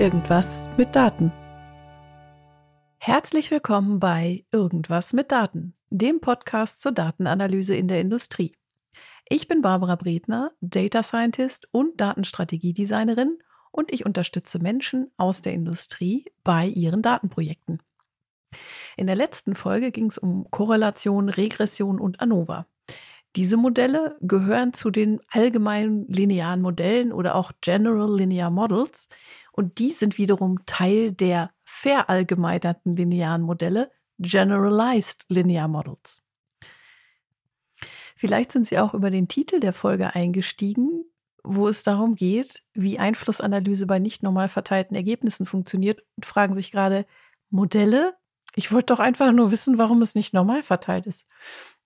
Irgendwas mit Daten. Herzlich willkommen bei Irgendwas mit Daten, dem Podcast zur Datenanalyse in der Industrie. Ich bin Barbara Bredner, Data Scientist und Datenstrategiedesignerin und ich unterstütze Menschen aus der Industrie bei ihren Datenprojekten. In der letzten Folge ging es um Korrelation, Regression und ANOVA. Diese Modelle gehören zu den allgemeinen linearen Modellen oder auch General Linear Models und die sind wiederum Teil der verallgemeinerten linearen Modelle, Generalized Linear Models. Vielleicht sind Sie auch über den Titel der Folge eingestiegen, wo es darum geht, wie Einflussanalyse bei nicht normal verteilten Ergebnissen funktioniert und fragen sich gerade, Modelle? Ich wollte doch einfach nur wissen, warum es nicht normal verteilt ist.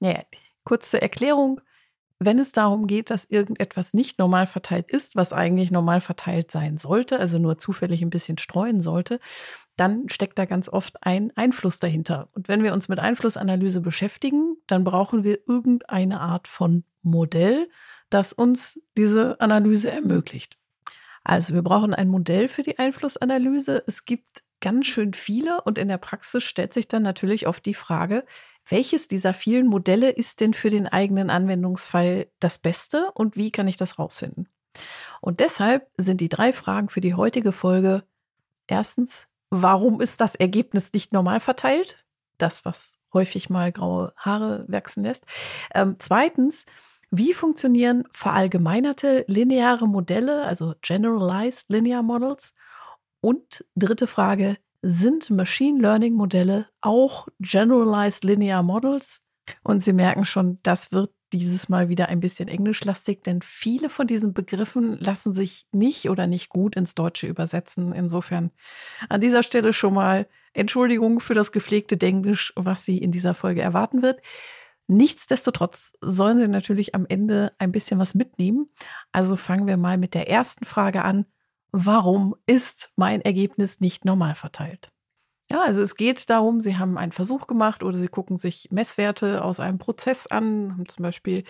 Naja, kurz zur Erklärung. Wenn es darum geht, dass irgendetwas nicht normal verteilt ist, was eigentlich normal verteilt sein sollte, also nur zufällig ein bisschen streuen sollte, dann steckt da ganz oft ein Einfluss dahinter. Und wenn wir uns mit Einflussanalyse beschäftigen, dann brauchen wir irgendeine Art von Modell, das uns diese Analyse ermöglicht. Also wir brauchen ein Modell für die Einflussanalyse. Es gibt ganz schön viele und in der Praxis stellt sich dann natürlich oft die Frage, welches dieser vielen Modelle ist denn für den eigenen Anwendungsfall das Beste und wie kann ich das rausfinden? Und deshalb sind die drei Fragen für die heutige Folge erstens, warum ist das Ergebnis nicht normal verteilt? Das, was häufig mal graue Haare wachsen lässt. Ähm, zweitens, wie funktionieren verallgemeinerte lineare Modelle, also Generalized Linear Models? Und dritte Frage, sind Machine Learning Modelle auch Generalized Linear Models. Und Sie merken schon, das wird dieses Mal wieder ein bisschen englischlastig, denn viele von diesen Begriffen lassen sich nicht oder nicht gut ins Deutsche übersetzen. Insofern an dieser Stelle schon mal Entschuldigung für das gepflegte Denglisch, was Sie in dieser Folge erwarten wird. Nichtsdestotrotz sollen Sie natürlich am Ende ein bisschen was mitnehmen. Also fangen wir mal mit der ersten Frage an warum ist mein Ergebnis nicht normal verteilt? Ja, also es geht darum, Sie haben einen Versuch gemacht oder Sie gucken sich Messwerte aus einem Prozess an, haben zum Beispiel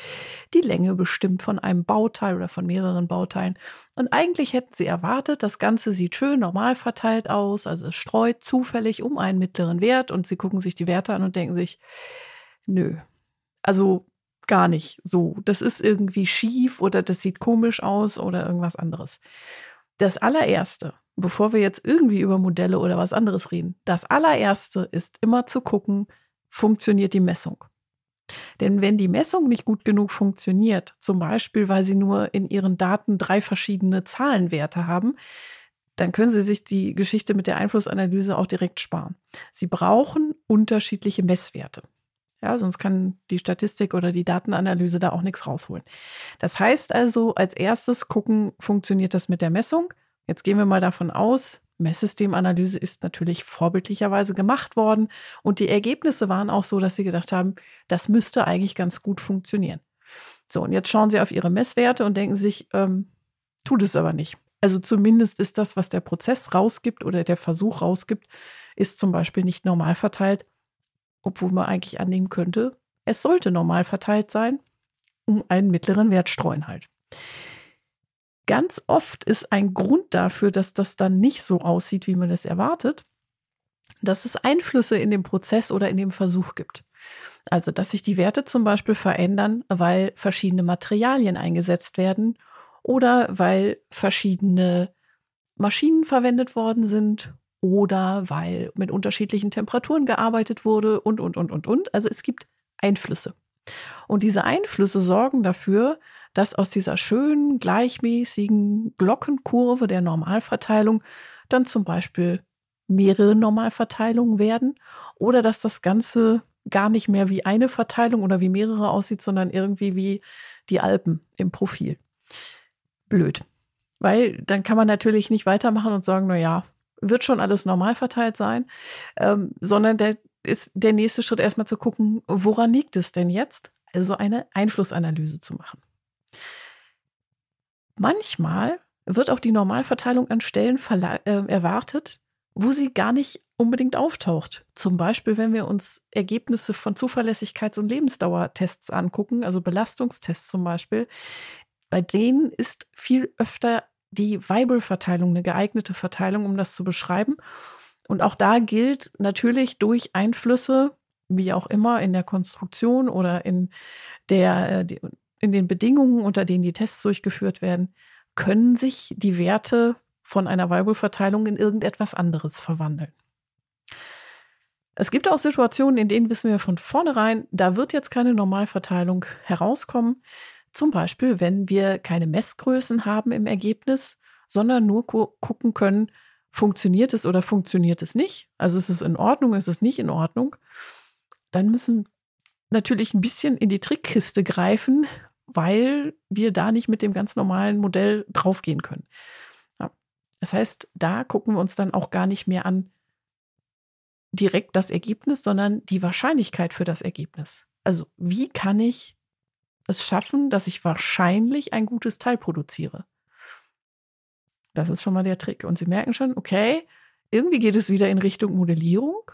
die Länge bestimmt von einem Bauteil oder von mehreren Bauteilen. Und eigentlich hätten Sie erwartet, das Ganze sieht schön normal verteilt aus, also es streut zufällig um einen mittleren Wert und Sie gucken sich die Werte an und denken sich, nö, also gar nicht so. Das ist irgendwie schief oder das sieht komisch aus oder irgendwas anderes. Das allererste, bevor wir jetzt irgendwie über Modelle oder was anderes reden, das allererste ist immer zu gucken, funktioniert die Messung. Denn wenn die Messung nicht gut genug funktioniert, zum Beispiel weil Sie nur in Ihren Daten drei verschiedene Zahlenwerte haben, dann können Sie sich die Geschichte mit der Einflussanalyse auch direkt sparen. Sie brauchen unterschiedliche Messwerte. Ja, sonst kann die Statistik oder die Datenanalyse da auch nichts rausholen. Das heißt also, als erstes gucken, funktioniert das mit der Messung? Jetzt gehen wir mal davon aus, Messsystemanalyse ist natürlich vorbildlicherweise gemacht worden und die Ergebnisse waren auch so, dass sie gedacht haben, das müsste eigentlich ganz gut funktionieren. So, und jetzt schauen sie auf ihre Messwerte und denken sich, ähm, tut es aber nicht. Also zumindest ist das, was der Prozess rausgibt oder der Versuch rausgibt, ist zum Beispiel nicht normal verteilt obwohl man eigentlich annehmen könnte, es sollte normal verteilt sein, um einen mittleren Wert streuen halt. Ganz oft ist ein Grund dafür, dass das dann nicht so aussieht, wie man es erwartet, dass es Einflüsse in dem Prozess oder in dem Versuch gibt. Also, dass sich die Werte zum Beispiel verändern, weil verschiedene Materialien eingesetzt werden oder weil verschiedene Maschinen verwendet worden sind oder weil mit unterschiedlichen Temperaturen gearbeitet wurde und, und, und, und, und. Also es gibt Einflüsse. Und diese Einflüsse sorgen dafür, dass aus dieser schönen, gleichmäßigen Glockenkurve der Normalverteilung dann zum Beispiel mehrere Normalverteilungen werden oder dass das Ganze gar nicht mehr wie eine Verteilung oder wie mehrere aussieht, sondern irgendwie wie die Alpen im Profil. Blöd. Weil dann kann man natürlich nicht weitermachen und sagen, na ja, wird schon alles normal verteilt sein, ähm, sondern der ist der nächste Schritt erstmal zu gucken, woran liegt es denn jetzt? Also eine Einflussanalyse zu machen. Manchmal wird auch die Normalverteilung an Stellen äh, erwartet, wo sie gar nicht unbedingt auftaucht. Zum Beispiel, wenn wir uns Ergebnisse von Zuverlässigkeits- und Lebensdauertests angucken, also Belastungstests zum Beispiel, bei denen ist viel öfter die Weibel-Verteilung eine geeignete Verteilung, um das zu beschreiben. Und auch da gilt natürlich durch Einflüsse, wie auch immer, in der Konstruktion oder in, der, äh, in den Bedingungen, unter denen die Tests durchgeführt werden, können sich die Werte von einer Weibel-Verteilung in irgendetwas anderes verwandeln. Es gibt auch Situationen, in denen wissen wir von vornherein, da wird jetzt keine Normalverteilung herauskommen. Zum Beispiel, wenn wir keine Messgrößen haben im Ergebnis, sondern nur gu gucken können, funktioniert es oder funktioniert es nicht. Also ist es in Ordnung, ist es nicht in Ordnung. Dann müssen natürlich ein bisschen in die Trickkiste greifen, weil wir da nicht mit dem ganz normalen Modell draufgehen können. Ja. Das heißt, da gucken wir uns dann auch gar nicht mehr an, direkt das Ergebnis, sondern die Wahrscheinlichkeit für das Ergebnis. Also wie kann ich es schaffen, dass ich wahrscheinlich ein gutes Teil produziere? Das ist schon mal der Trick. Und Sie merken schon, okay, irgendwie geht es wieder in Richtung Modellierung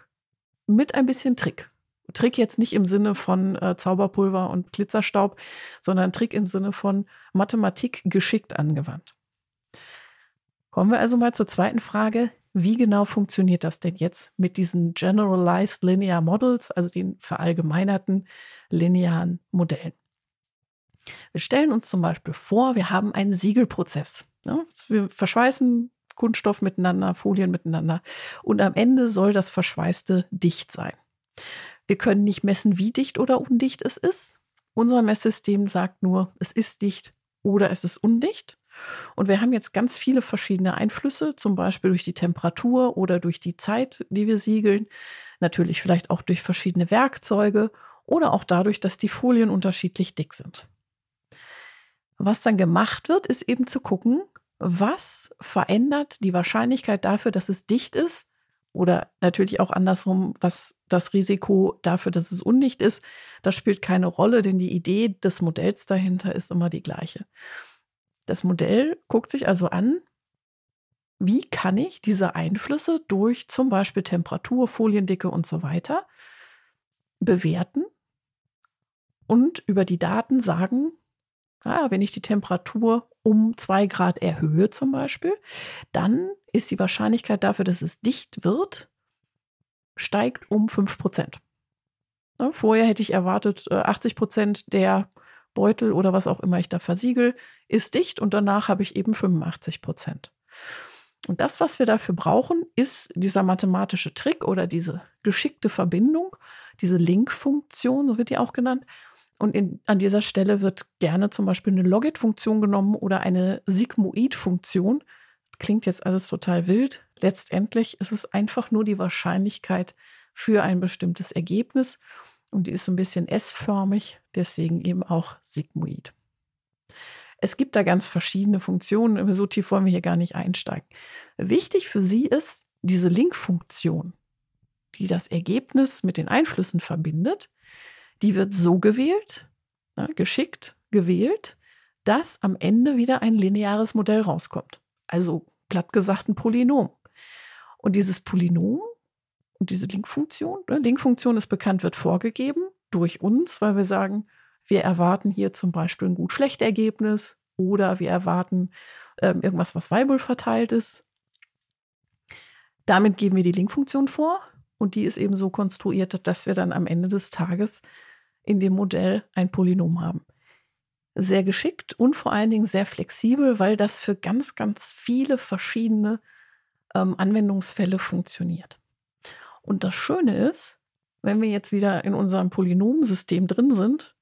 mit ein bisschen Trick. Trick jetzt nicht im Sinne von äh, Zauberpulver und Glitzerstaub, sondern Trick im Sinne von Mathematik geschickt angewandt. Kommen wir also mal zur zweiten Frage. Wie genau funktioniert das denn jetzt mit diesen Generalized Linear Models, also den verallgemeinerten linearen Modellen? Wir stellen uns zum Beispiel vor, wir haben einen Siegelprozess. Wir verschweißen Kunststoff miteinander, Folien miteinander und am Ende soll das Verschweißte dicht sein. Wir können nicht messen, wie dicht oder undicht es ist. Unser Messsystem sagt nur, es ist dicht oder es ist undicht. Und wir haben jetzt ganz viele verschiedene Einflüsse, zum Beispiel durch die Temperatur oder durch die Zeit, die wir siegeln. Natürlich vielleicht auch durch verschiedene Werkzeuge oder auch dadurch, dass die Folien unterschiedlich dick sind. Was dann gemacht wird, ist eben zu gucken, was verändert die Wahrscheinlichkeit dafür, dass es dicht ist oder natürlich auch andersrum, was das Risiko dafür, dass es undicht ist, das spielt keine Rolle, denn die Idee des Modells dahinter ist immer die gleiche. Das Modell guckt sich also an, wie kann ich diese Einflüsse durch zum Beispiel Temperatur, Foliendicke und so weiter bewerten und über die Daten sagen, ah, wenn ich die Temperatur um zwei Grad erhöhe zum Beispiel, dann ist die Wahrscheinlichkeit dafür, dass es dicht wird, steigt um fünf Prozent. Vorher hätte ich erwartet, 80 äh, Prozent der Beutel oder was auch immer ich da versiegel, ist dicht und danach habe ich eben 85 Prozent. Und das, was wir dafür brauchen, ist dieser mathematische Trick oder diese geschickte Verbindung, diese Link-Funktion, so wird die auch genannt. Und in, an dieser Stelle wird gerne zum Beispiel eine Logit-Funktion genommen oder eine Sigmoid-Funktion. Klingt jetzt alles total wild. Letztendlich ist es einfach nur die Wahrscheinlichkeit für ein bestimmtes Ergebnis. Und die ist so ein bisschen S-förmig, deswegen eben auch Sigmoid. Es gibt da ganz verschiedene Funktionen, so tief wollen wir hier gar nicht einsteigen. Wichtig für Sie ist diese Link-Funktion, die das Ergebnis mit den Einflüssen verbindet. Die wird so gewählt, na, geschickt gewählt, dass am Ende wieder ein lineares Modell rauskommt. Also platt gesagt ein Polynom. Und dieses Polynom und diese Link-Funktion, ne? Link-Funktion ist bekannt, wird vorgegeben durch uns, weil wir sagen, wir erwarten hier zum Beispiel ein gut-schlecht Ergebnis oder wir erwarten ähm, irgendwas, was Weibel verteilt ist. Damit geben wir die Link-Funktion vor und die ist eben so konstruiert, dass wir dann am Ende des Tages in dem Modell ein Polynom haben. Sehr geschickt und vor allen Dingen sehr flexibel, weil das für ganz, ganz viele verschiedene ähm, Anwendungsfälle funktioniert. Und das Schöne ist, wenn wir jetzt wieder in unserem Polynomsystem drin sind,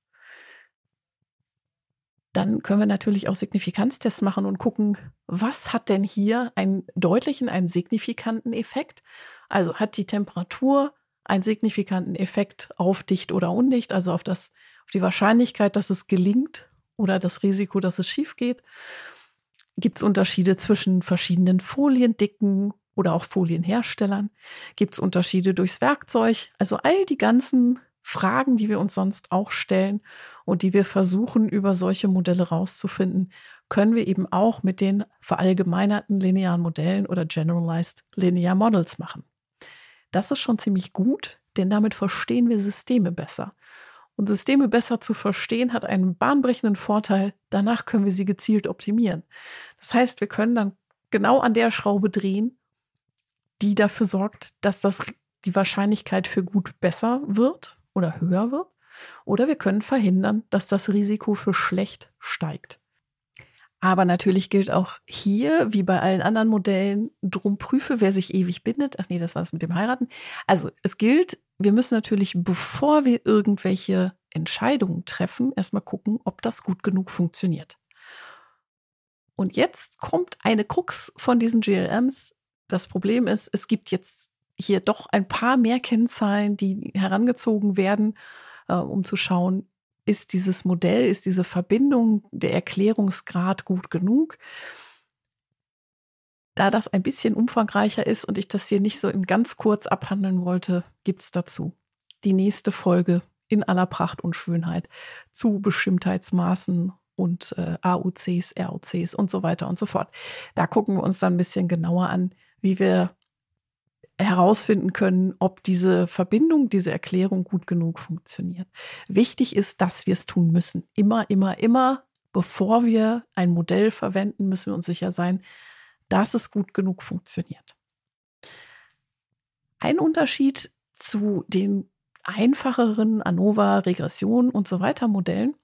dann können wir natürlich auch Signifikanztests machen und gucken, was hat denn hier einen deutlichen, einen signifikanten Effekt? Also hat die Temperatur einen signifikanten Effekt auf dicht oder undicht, also auf das, auf die Wahrscheinlichkeit, dass es gelingt oder das Risiko, dass es schief geht? Gibt es Unterschiede zwischen verschiedenen Foliendicken oder auch Folienherstellern? Gibt es Unterschiede durchs Werkzeug? Also all die ganzen Fragen, die wir uns sonst auch stellen und die wir versuchen, über solche Modelle rauszufinden, können wir eben auch mit den verallgemeinerten linearen Modellen oder Generalized Linear Models machen. Das ist schon ziemlich gut, denn damit verstehen wir Systeme besser. und Systeme besser zu verstehen, hat einen bahnbrechenden Vorteil. Danach können wir sie gezielt optimieren. Das heißt, wir können dann genau an der Schraube drehen, die dafür sorgt, dass das die Wahrscheinlichkeit für gut besser wird oder höher wird. Oder wir können verhindern, dass das Risiko für schlecht steigt. Aber natürlich gilt auch hier, wie bei allen anderen Modellen, drum prüfe, wer sich ewig bindet. Ach nee, das war das mit dem Heiraten. Also es gilt, wir müssen natürlich, bevor wir irgendwelche Entscheidungen treffen, erstmal gucken, ob das gut genug funktioniert. Und jetzt kommt eine Krux von diesen GLMs. Das Problem ist, es gibt jetzt hier doch ein paar mehr Kennzahlen, die herangezogen werden, äh, um zu schauen, ist dieses Modell, ist diese Verbindung, der Erklärungsgrad gut genug? Da das ein bisschen umfangreicher ist und ich das hier nicht so in ganz kurz abhandeln wollte, gibt es dazu die nächste Folge in aller Pracht und Schönheit zu Bestimmtheitsmaßen und äh, AUCs, ROCs und so weiter und so fort. Da gucken wir uns dann ein bisschen genauer an, wie wir herausfinden können, ob diese Verbindung, diese Erklärung gut genug funktioniert. Wichtig ist, dass wir es tun müssen. Immer, immer, immer, bevor wir ein Modell verwenden, müssen wir uns sicher sein, dass es gut genug funktioniert. Ein Unterschied zu den einfacheren ANOVA, Regression und so weiter Modellen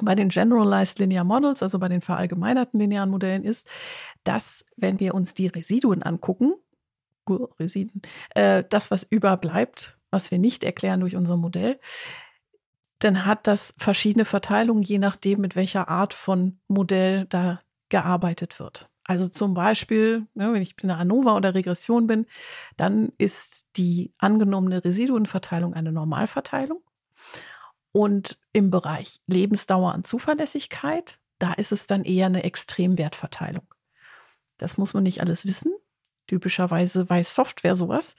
bei den Generalized Linear Models, also bei den verallgemeinerten linearen Modellen, ist, dass wenn wir uns die Residuen angucken, Residen, äh, das, was überbleibt, was wir nicht erklären durch unser Modell, dann hat das verschiedene Verteilungen, je nachdem, mit welcher Art von Modell da gearbeitet wird. Also zum Beispiel, ne, wenn ich in einer ANOVA oder Regression bin, dann ist die angenommene Residuenverteilung eine Normalverteilung. Und im Bereich Lebensdauer und Zuverlässigkeit, da ist es dann eher eine Extremwertverteilung. Das muss man nicht alles wissen. Typischerweise weiß Software sowas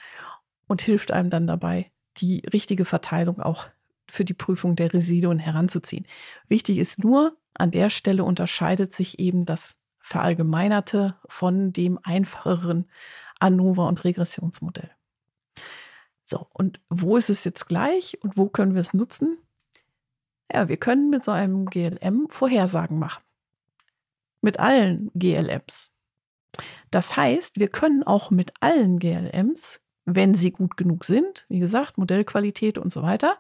und hilft einem dann dabei, die richtige Verteilung auch für die Prüfung der Residuen heranzuziehen. Wichtig ist nur, an der Stelle unterscheidet sich eben das Verallgemeinerte von dem einfacheren ANOVA- und Regressionsmodell. So, und wo ist es jetzt gleich und wo können wir es nutzen? Ja, wir können mit so einem GLM Vorhersagen machen. Mit allen GLMs. Das heißt, wir können auch mit allen GLMs, wenn sie gut genug sind, wie gesagt, Modellqualität und so weiter,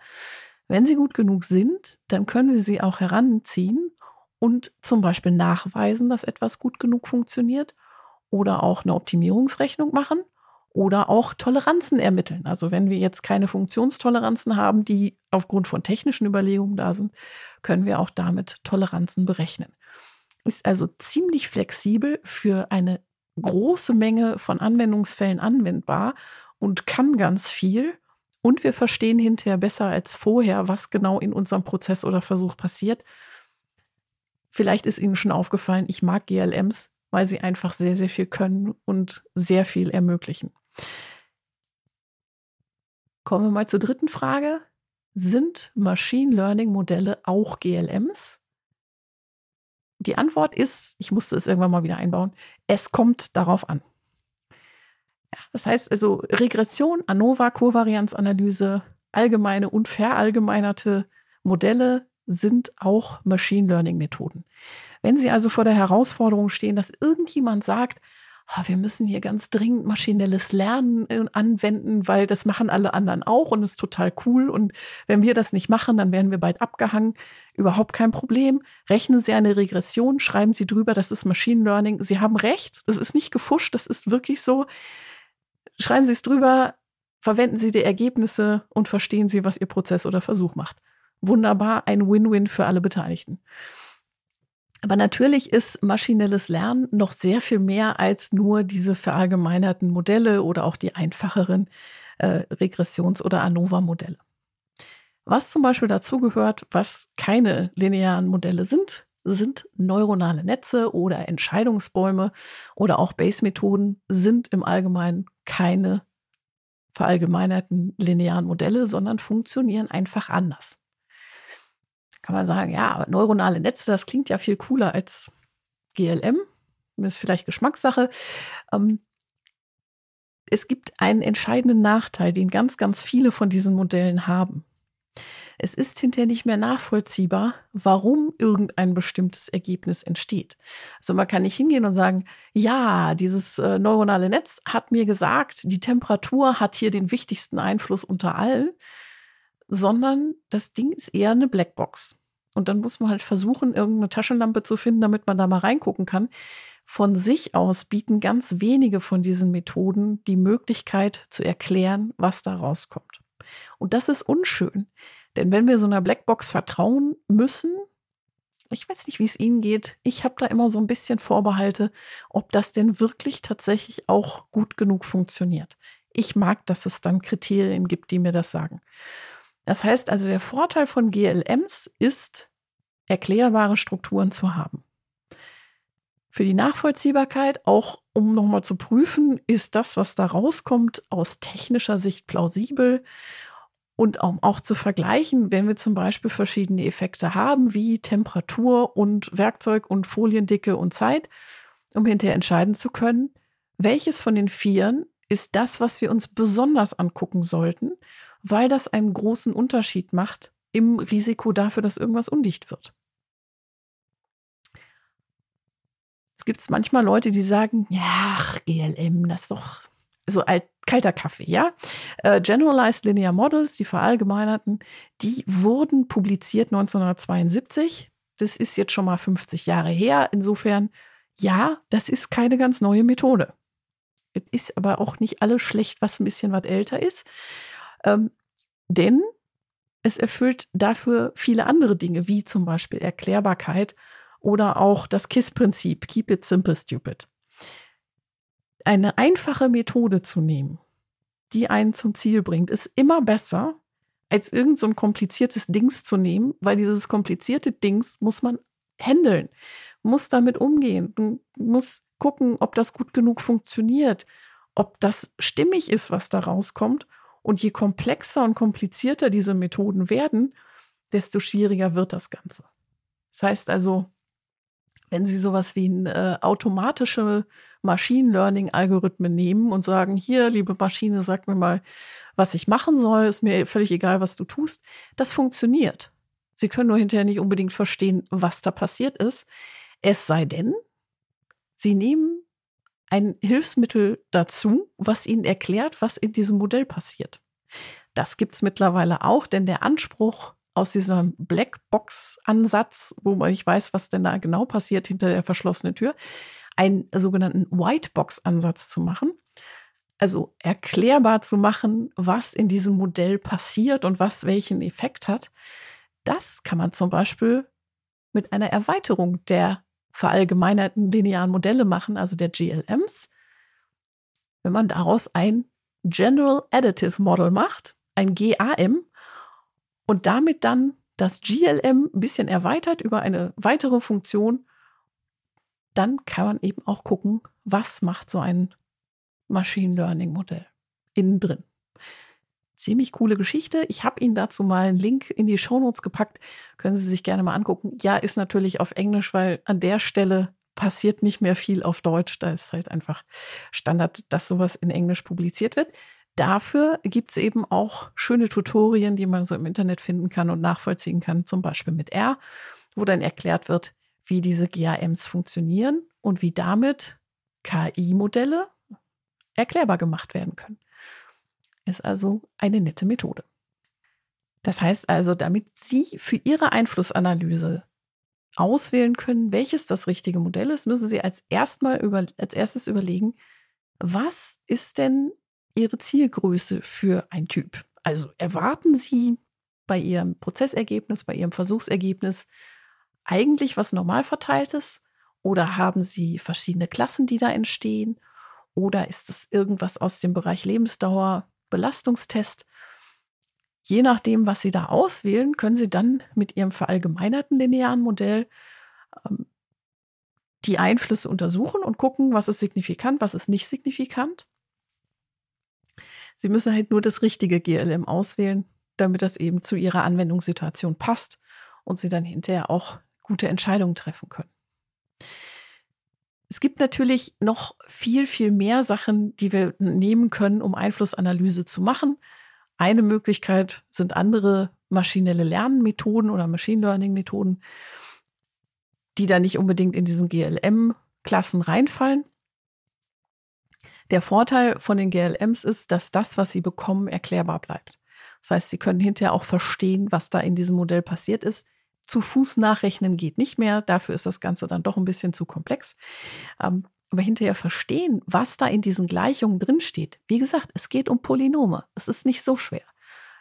wenn sie gut genug sind, dann können wir sie auch heranziehen und zum Beispiel nachweisen, dass etwas gut genug funktioniert oder auch eine Optimierungsrechnung machen oder auch Toleranzen ermitteln. Also wenn wir jetzt keine Funktionstoleranzen haben, die aufgrund von technischen Überlegungen da sind, können wir auch damit Toleranzen berechnen. Ist also ziemlich flexibel für eine große Menge von Anwendungsfällen anwendbar und kann ganz viel. Und wir verstehen hinterher besser als vorher, was genau in unserem Prozess oder Versuch passiert Vielleicht ist Ihnen schon aufgefallen, ich mag GLMs, weil sie einfach sehr, sehr viel können und sehr viel ermöglichen. Kommen wir mal zur dritten Frage. Sind Machine Learning Modelle auch GLMs? Die Antwort ist, ich musste es irgendwann mal wieder einbauen, es kommt darauf an. Ja, das heißt also Regression, ANOVA, Kovarianzanalyse, allgemeine und verallgemeinerte Modelle sind auch Machine Learning Methoden. Wenn Sie also vor der Herausforderung stehen, dass irgendjemand sagt, wir müssen hier ganz dringend maschinelles Lernen äh, anwenden, weil das machen alle anderen auch und ist total cool. Und wenn wir das nicht machen, dann werden wir bald abgehangen. Überhaupt kein Problem. Rechnen Sie eine Regression, schreiben Sie drüber, das ist Machine Learning. Sie haben recht, das ist nicht gefuscht, das ist wirklich so. Schreiben Sie es drüber, verwenden Sie die Ergebnisse und verstehen Sie, was Ihr Prozess oder Versuch macht wunderbar, ein Win-Win für alle Beteiligten. Aber natürlich ist maschinelles Lernen noch sehr viel mehr als nur diese verallgemeinerten Modelle oder auch die einfacheren äh, Regressions- oder ANOVA-Modelle. Was zum Beispiel dazugehört, was keine linearen Modelle sind, sind neuronale Netze oder Entscheidungsbäume oder auch Base-Methoden sind im Allgemeinen keine verallgemeinerten linearen Modelle, sondern funktionieren einfach anders kann man sagen, ja, neuronale Netze, das klingt ja viel cooler als GLM. Das ist vielleicht Geschmackssache. Ähm, es gibt einen entscheidenden Nachteil, den ganz, ganz viele von diesen Modellen haben. Es ist hinterher nicht mehr nachvollziehbar, warum irgendein bestimmtes Ergebnis entsteht. Also man kann nicht hingehen und sagen, ja, dieses äh, neuronale Netz hat mir gesagt, die Temperatur hat hier den wichtigsten Einfluss unter allen, sondern das Ding ist eher eine Blackbox. Und dann muss man halt versuchen, irgendeine Taschenlampe zu finden, damit man da mal reingucken kann. Von sich aus bieten ganz wenige von diesen Methoden die Möglichkeit zu erklären, was da rauskommt. Und das ist unschön. Denn wenn wir so einer Blackbox vertrauen müssen, ich weiß nicht, wie es Ihnen geht, ich habe da immer so ein bisschen Vorbehalte, ob das denn wirklich tatsächlich auch gut genug funktioniert. Ich mag, dass es dann Kriterien gibt, die mir das sagen. Das heißt also, der Vorteil von GLMs ist, erklärbare Strukturen zu haben. Für die Nachvollziehbarkeit, auch um nochmal zu prüfen, ist das, was da rauskommt, aus technischer Sicht plausibel und um auch zu vergleichen, wenn wir zum Beispiel verschiedene Effekte haben, wie Temperatur und Werkzeug und Foliendicke und Zeit, um hinterher entscheiden zu können, welches von den Vieren ist das, was wir uns besonders angucken sollten, weil das einen großen Unterschied macht im Risiko dafür, dass irgendwas undicht wird. Es gibt manchmal Leute, die sagen, ja, GLM, das ist doch so alt, kalter Kaffee, ja. Äh, Generalized Linear Models, die verallgemeinerten, die wurden publiziert 1972. Das ist jetzt schon mal 50 Jahre her. Insofern, ja, das ist keine ganz neue Methode. Es ist aber auch nicht alles schlecht, was ein bisschen was älter ist. Ähm, denn es erfüllt dafür viele andere Dinge, wie zum Beispiel Erklärbarkeit oder auch das KISS-Prinzip, Keep It Simple Stupid. Eine einfache Methode zu nehmen, die einen zum Ziel bringt, ist immer besser, als irgend so ein kompliziertes Dings zu nehmen, weil dieses komplizierte Dings muss man handeln, muss damit umgehen, muss gucken, ob das gut genug funktioniert, ob das stimmig ist, was da rauskommt. Und je komplexer und komplizierter diese Methoden werden, desto schwieriger wird das Ganze. Das heißt also, wenn Sie sowas wie ein, äh, automatische Machine Learning Algorithmen nehmen und sagen, hier, liebe Maschine, sag mir mal, was ich machen soll, ist mir völlig egal, was du tust, das funktioniert. Sie können nur hinterher nicht unbedingt verstehen, was da passiert ist. Es sei denn, Sie nehmen ein Hilfsmittel dazu, was Ihnen erklärt, was in diesem Modell passiert. Das gibt es mittlerweile auch, denn der Anspruch aus diesem Blackbox-Ansatz, wo man nicht weiß, was denn da genau passiert hinter der verschlossenen Tür, einen sogenannten Whitebox-Ansatz zu machen. Also erklärbar zu machen, was in diesem Modell passiert und was welchen Effekt hat. Das kann man zum Beispiel mit einer Erweiterung der verallgemeinerten linearen Modelle machen, also der GLMs. Wenn man daraus ein General Additive Model macht, ein GAM, und damit dann das GLM ein bisschen erweitert über eine weitere Funktion, dann kann man eben auch gucken, was macht so ein Machine Learning Modell innen drin. Ziemlich coole Geschichte. Ich habe Ihnen dazu mal einen Link in die Shownotes gepackt. Können Sie sich gerne mal angucken. Ja, ist natürlich auf Englisch, weil an der Stelle passiert nicht mehr viel auf Deutsch. Da ist halt einfach Standard, dass sowas in Englisch publiziert wird. Dafür gibt es eben auch schöne Tutorien, die man so im Internet finden kann und nachvollziehen kann, zum Beispiel mit R, wo dann erklärt wird, wie diese GAMs funktionieren und wie damit KI-Modelle erklärbar gemacht werden können. Ist also eine nette Methode. Das heißt also, damit Sie für Ihre Einflussanalyse auswählen können, welches das richtige Modell ist, müssen Sie als, erstmal über, als erstes überlegen, was ist denn Ihre Zielgröße für ein Typ? Also erwarten Sie bei Ihrem Prozessergebnis, bei Ihrem Versuchsergebnis eigentlich was normal verteiltes? Oder haben Sie verschiedene Klassen, die da entstehen? Oder ist es irgendwas aus dem Bereich Lebensdauer, Belastungstest? Je nachdem, was Sie da auswählen, können Sie dann mit Ihrem verallgemeinerten linearen Modell ähm, die Einflüsse untersuchen und gucken, was ist signifikant, was ist nicht signifikant. Sie müssen halt nur das richtige GLM auswählen, damit das eben zu Ihrer Anwendungssituation passt und Sie dann hinterher auch gute Entscheidungen treffen können. Es gibt natürlich noch viel, viel mehr Sachen, die wir nehmen können, um Einflussanalyse zu machen. Eine Möglichkeit sind andere maschinelle Lernmethoden oder Machine Learning Methoden, die da nicht unbedingt in diesen GLM-Klassen reinfallen. Der Vorteil von den GLMs ist, dass das, was sie bekommen, erklärbar bleibt. Das heißt, sie können hinterher auch verstehen, was da in diesem Modell passiert ist. Zu Fuß nachrechnen geht nicht mehr. Dafür ist das Ganze dann doch ein bisschen zu komplex. Ähm, aber hinterher verstehen, was da in diesen Gleichungen drinsteht. Wie gesagt, es geht um Polynome. Es ist nicht so schwer.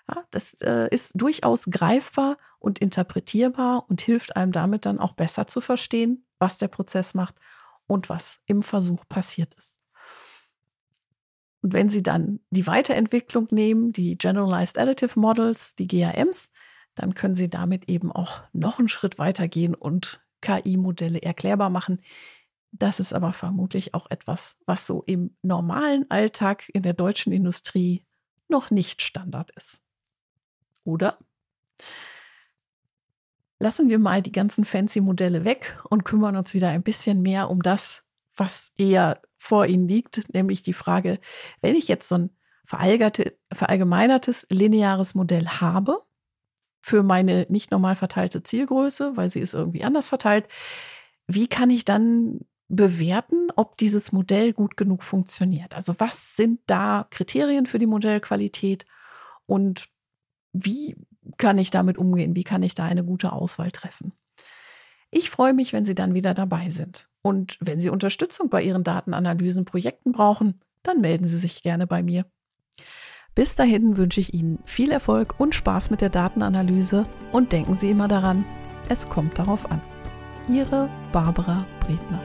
Ja, das äh, ist durchaus greifbar und interpretierbar und hilft einem damit dann auch besser zu verstehen, was der Prozess macht und was im Versuch passiert ist. Und wenn Sie dann die Weiterentwicklung nehmen, die Generalized Additive Models, die GAMs, dann können Sie damit eben auch noch einen Schritt weiter gehen und KI-Modelle erklärbar machen. Das ist aber vermutlich auch etwas, was so im normalen Alltag in der deutschen Industrie noch nicht Standard ist. Oder? Lassen wir mal die ganzen fancy Modelle weg und kümmern uns wieder ein bisschen mehr um das, was eher vor Ihnen liegt, nämlich die Frage, wenn ich jetzt so ein verallgemeinertes lineares Modell habe für meine nicht normal verteilte Zielgröße, weil sie ist irgendwie anders verteilt, wie kann ich dann bewerten, ob dieses Modell gut genug funktioniert? Also was sind da Kriterien für die Modellqualität und wie kann ich damit umgehen? Wie kann ich da eine gute Auswahl treffen? Ich freue mich, wenn Sie dann wieder dabei sind. Und wenn Sie Unterstützung bei Ihren Datenanalysenprojekten brauchen, dann melden Sie sich gerne bei mir. Bis dahin wünsche ich Ihnen viel Erfolg und Spaß mit der Datenanalyse und denken Sie immer daran, es kommt darauf an. Ihre Barbara Bredner.